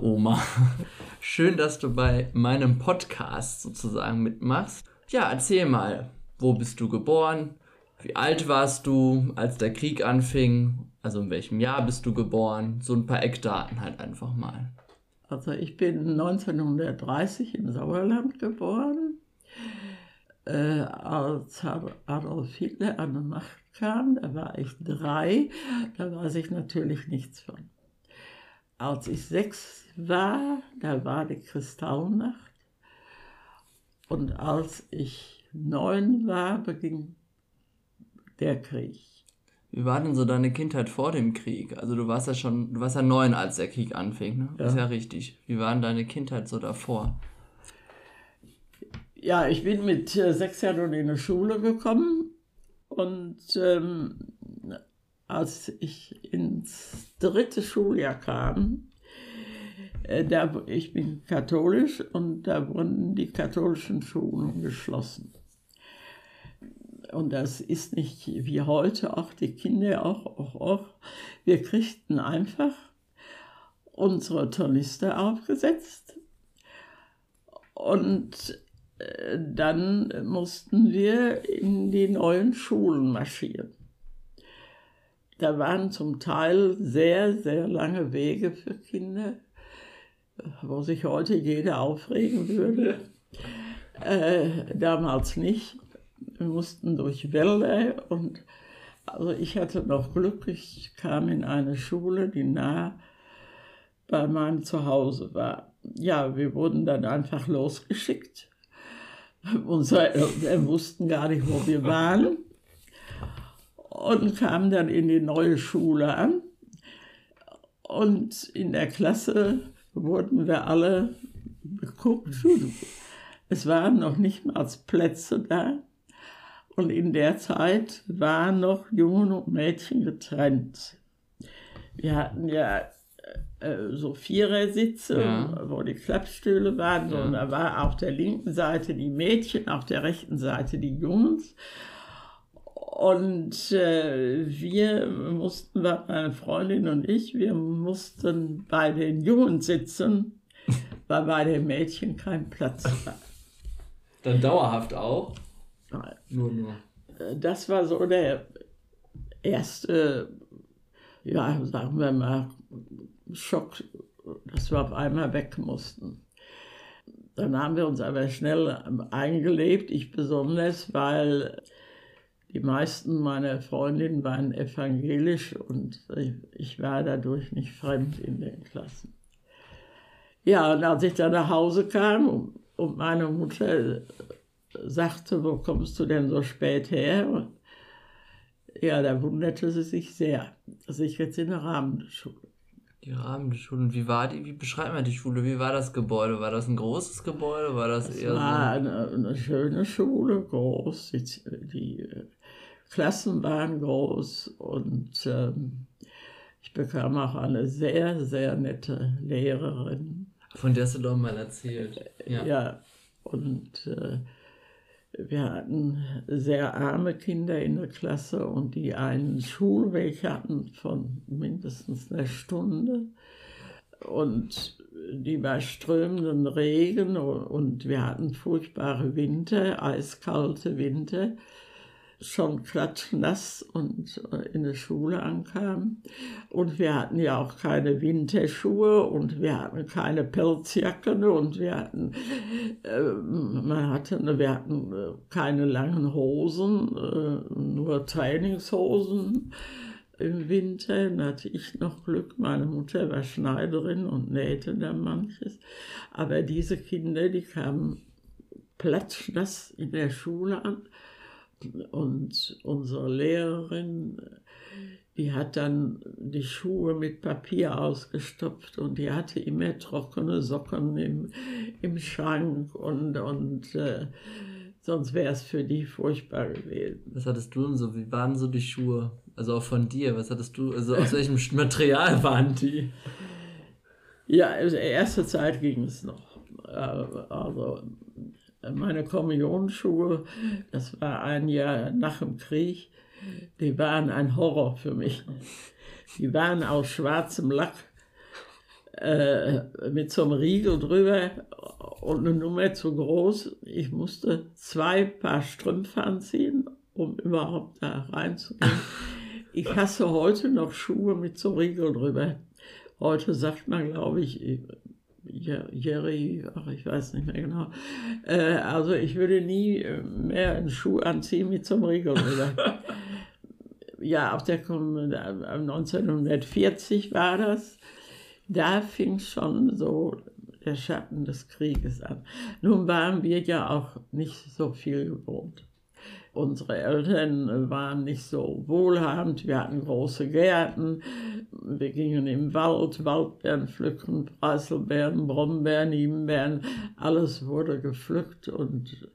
Oma. Schön, dass du bei meinem Podcast sozusagen mitmachst. Ja, erzähl mal, wo bist du geboren? Wie alt warst du, als der Krieg anfing? Also in welchem Jahr bist du geboren? So ein paar Eckdaten halt einfach mal. Also ich bin 1930 im Sauerland geboren. Äh, als Adolf Hitler an die Macht kam, da war ich drei, da weiß ich natürlich nichts von. Als ich sechs war, da war die Kristallnacht. Und als ich neun war, beging der Krieg. Wie war denn so deine Kindheit vor dem Krieg? Also du warst ja schon, du warst ja neun, als der Krieg anfing, ne? Ja. Ist ja richtig. Wie war denn deine Kindheit so davor? Ja, ich bin mit äh, sechs Jahren in die Schule gekommen und ähm, als ich ins dritte Schuljahr kam, äh, da, ich bin katholisch und da wurden die katholischen Schulen geschlossen. Und das ist nicht wie heute, auch die Kinder auch, auch, auch. Wir kriegten einfach unsere Tornister aufgesetzt und äh, dann mussten wir in die neuen Schulen marschieren. Da waren zum Teil sehr, sehr lange Wege für Kinder, wo sich heute jeder aufregen würde. Äh, damals nicht. Wir mussten durch Wälder und also ich hatte noch Glück, ich kam in eine Schule, die nah bei meinem Zuhause war. Ja, wir wurden dann einfach losgeschickt Unsere Eltern wussten gar nicht, wo wir waren. Und kamen dann in die neue Schule an. Und in der Klasse wurden wir alle geguckt. Es waren noch nicht mal Plätze da. Und in der Zeit waren noch Jungen und Mädchen getrennt. Wir hatten ja äh, so Vierersitze, ja. wo die Klappstühle waren. Ja. Und da war auf der linken Seite die Mädchen, auf der rechten Seite die Jungs. Und äh, wir mussten, meine Freundin und ich, wir mussten bei den Jungen sitzen, weil bei den Mädchen kein Platz war. Dann dauerhaft auch? Nein. Nur, nur. Äh, das war so der erste, ja, sagen wir mal, Schock, dass wir auf einmal weg mussten. Dann haben wir uns aber schnell eingelebt, ich besonders, weil die meisten meiner Freundinnen waren evangelisch und ich war dadurch nicht fremd in den Klassen. Ja, und als ich dann nach Hause kam und meine Mutter sagte, wo kommst du denn so spät her? Ja, da wunderte sie sich sehr, dass ich jetzt in der Rahmenschule die Rahmenschule. Wie war die? Wie beschreibt man die Schule? Wie war das Gebäude? War das ein großes Gebäude? War das, das eher war so? Eine, eine schöne Schule, groß. Die, die Klassen waren groß und ähm, ich bekam auch eine sehr, sehr nette Lehrerin. Von der hast du doch mal erzählt. Ja, ja und äh, wir hatten sehr arme Kinder in der Klasse und die einen Schulweg hatten von mindestens einer Stunde und die bei strömenden Regen und wir hatten furchtbare Winter, eiskalte Winter schon klatschnass und äh, in der Schule ankam. Und wir hatten ja auch keine Winterschuhe und wir hatten keine Pelzjacken und wir hatten, äh, man hatte, wir hatten äh, keine langen Hosen, äh, nur Trainingshosen im Winter. Dann hatte ich noch Glück, meine Mutter war Schneiderin und nähte da manches. Aber diese Kinder, die kamen platschnass in der Schule an und unsere Lehrerin, die hat dann die Schuhe mit Papier ausgestopft und die hatte immer trockene Socken im, im Schrank und, und äh, sonst wäre es für die furchtbar gewesen. Was hattest du denn so? Wie waren so die Schuhe? Also auch von dir, was hattest du, also aus welchem Material waren die? Ja, also erste Zeit ging es noch. Äh, also meine Kommunionsschuhe, das war ein Jahr nach dem Krieg, die waren ein Horror für mich. Die waren aus schwarzem Lack äh, mit so einem Riegel drüber und eine Nummer zu groß. Ich musste zwei Paar Strümpfe anziehen, um überhaupt da reinzugehen. Ich hasse heute noch Schuhe mit so einem Riegel drüber. Heute sagt man, glaube ich, Jerry, ach, ich weiß nicht mehr genau. Äh, also ich würde nie mehr einen Schuh anziehen mit so einem Riegel ja, auf der 1940 war das. Da fing schon so der Schatten des Krieges an. Nun waren wir ja auch nicht so viel gewohnt. Unsere Eltern waren nicht so wohlhabend, wir hatten große Gärten, wir gingen im Wald, Waldbeeren pflücken, Preiselbeeren, Brombeeren, Himbeeren, alles wurde gepflückt und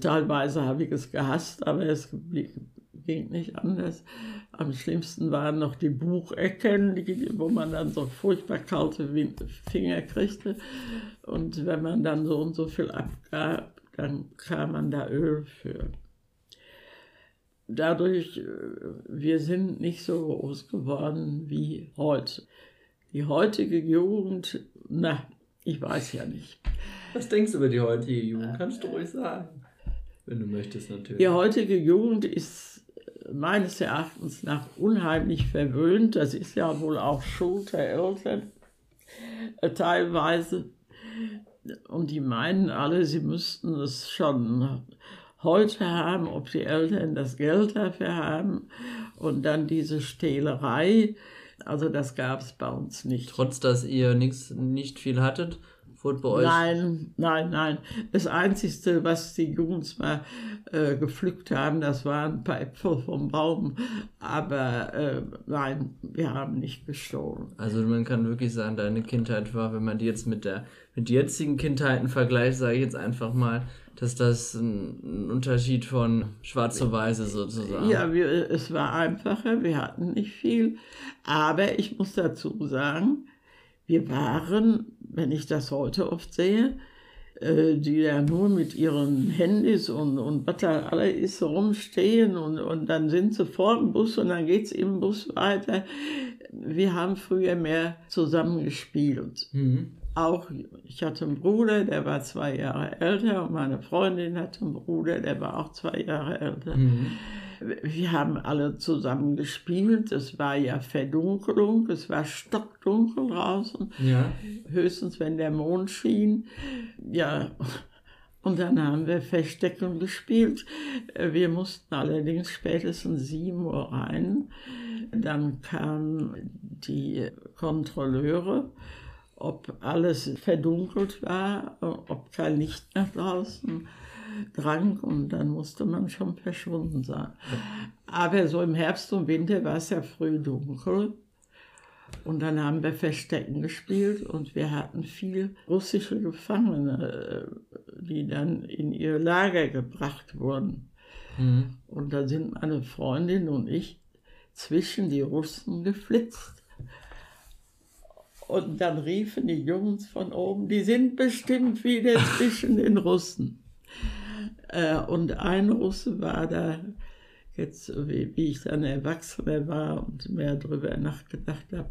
teilweise habe ich es gehasst, aber es ging nicht anders. Am schlimmsten waren noch die Buchecken, wo man dann so furchtbar kalte Finger kriegte. Und wenn man dann so und so viel abgab, dann kam man da Öl für. Dadurch, äh, wir sind nicht so groß geworden wie heute. Die heutige Jugend, na, ich weiß ja nicht. Was denkst du über die heutige Jugend? Kannst du ruhig sagen. Wenn du möchtest, natürlich. Die heutige Jugend ist meines Erachtens nach unheimlich verwöhnt. Das ist ja wohl auch Schuld der Eltern äh, teilweise. Und die meinen alle, sie müssten es schon heute haben, ob die Eltern das Geld dafür haben. Und dann diese Stehlerei. Also das gab es bei uns nicht. Trotz dass ihr nix, nicht viel hattet, Wurde bei euch? Nein, nein, nein. Das Einzige, was die Jungs mal äh, gepflückt haben, das waren ein paar Äpfel vom Baum. Aber äh, nein, wir haben nicht gestohlen. Also man kann wirklich sagen, deine Kindheit war, wenn man die jetzt mit der mit jetzigen Kindheiten vergleicht, sage ich jetzt einfach mal, dass das ein Unterschied von schwarz zu weiß sozusagen. Ja, wir, es war einfacher, wir hatten nicht viel. Aber ich muss dazu sagen, wir waren, wenn ich das heute oft sehe, äh, die ja nur mit ihren Handys und, und was da alle ist rumstehen und, und dann sind sie vor dem Bus und dann geht es im Bus weiter. Wir haben früher mehr zusammen gespielt. Mhm. Auch, ich hatte einen Bruder, der war zwei Jahre älter und meine Freundin hatte einen Bruder, der war auch zwei Jahre älter. Mhm. Wir haben alle zusammen gespielt. Es war ja Verdunkelung, es war stockdunkel draußen. Ja. Höchstens, wenn der Mond schien. Ja, und dann haben wir Verstecken gespielt. Wir mussten allerdings spätestens 7 Uhr rein. Dann kamen die Kontrolleure, ob alles verdunkelt war, ob kein Licht nach draußen drang und dann musste man schon verschwunden sein. Aber so im Herbst und Winter war es ja früh dunkel. Und dann haben wir Verstecken gespielt und wir hatten viel russische Gefangene, die dann in ihr Lager gebracht wurden. Mhm. Und da sind meine Freundin und ich zwischen die Russen geflitzt. Und dann riefen die Jungs von oben, die sind bestimmt wieder zwischen den Russen. Äh, und ein Russe war da, jetzt wie, wie ich dann Erwachsener war und mehr darüber nachgedacht habe,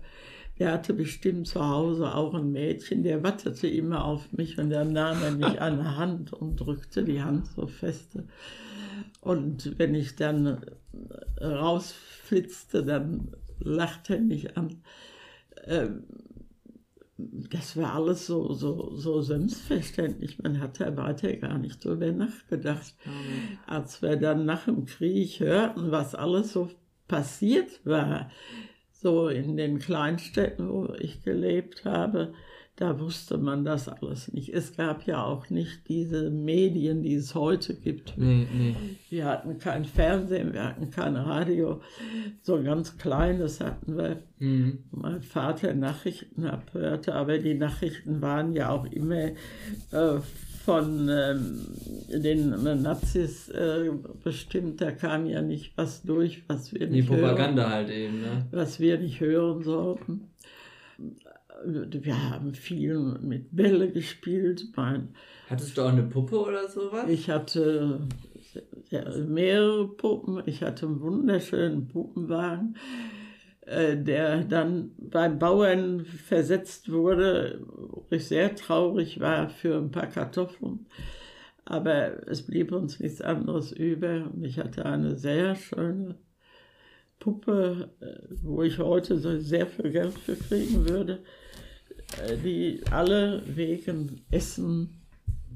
der hatte bestimmt zu Hause auch ein Mädchen, der wartete immer auf mich und dann nahm er mich an der Hand und drückte die Hand so feste. Und wenn ich dann rausflitzte, dann lachte er mich an. Ähm, das war alles so, so, so selbstverständlich. Man hat da weiter gar nicht drüber nachgedacht. Mhm. Als wir dann nach dem Krieg hörten, was alles so passiert war, so in den Kleinstädten, wo ich gelebt habe, da wusste man das alles nicht. Es gab ja auch nicht diese Medien, die es heute gibt. Nee, nee. Wir hatten kein Fernsehen, wir hatten kein Radio. So ganz kleines hatten wir. Mhm. Mein Vater Nachrichten abhörte, aber die Nachrichten waren ja auch immer äh, von ähm, den Nazis äh, bestimmt. Da kam ja nicht was durch, was wir nicht Die Propaganda hören, halt eben, ne? Was wir nicht hören sollten wir haben viel mit Bälle gespielt. Mein, Hattest du auch eine Puppe oder sowas? Ich hatte mehrere Puppen. Ich hatte einen wunderschönen Puppenwagen. äh, der dann beim Bauern versetzt wurde, wo ich sehr traurig war für ein paar Kartoffeln. Aber es blieb uns nichts anderes über. Und ich hatte eine sehr schöne Puppe, äh, wo ich heute so sehr viel Geld für kriegen würde, äh, die alle wegen Essen,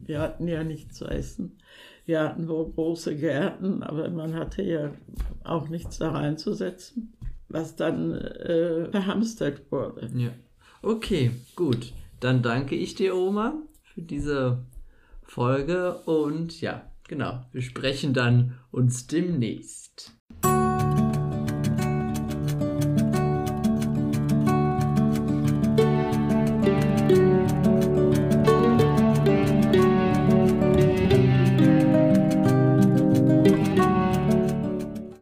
wir hatten ja nichts zu essen, wir hatten wohl große Gärten, aber man hatte ja auch nichts da reinzusetzen, was dann äh, verhamstert wurde. Ja. Okay, gut. Dann danke ich dir, Oma, für diese Folge und ja, genau, wir sprechen dann uns demnächst.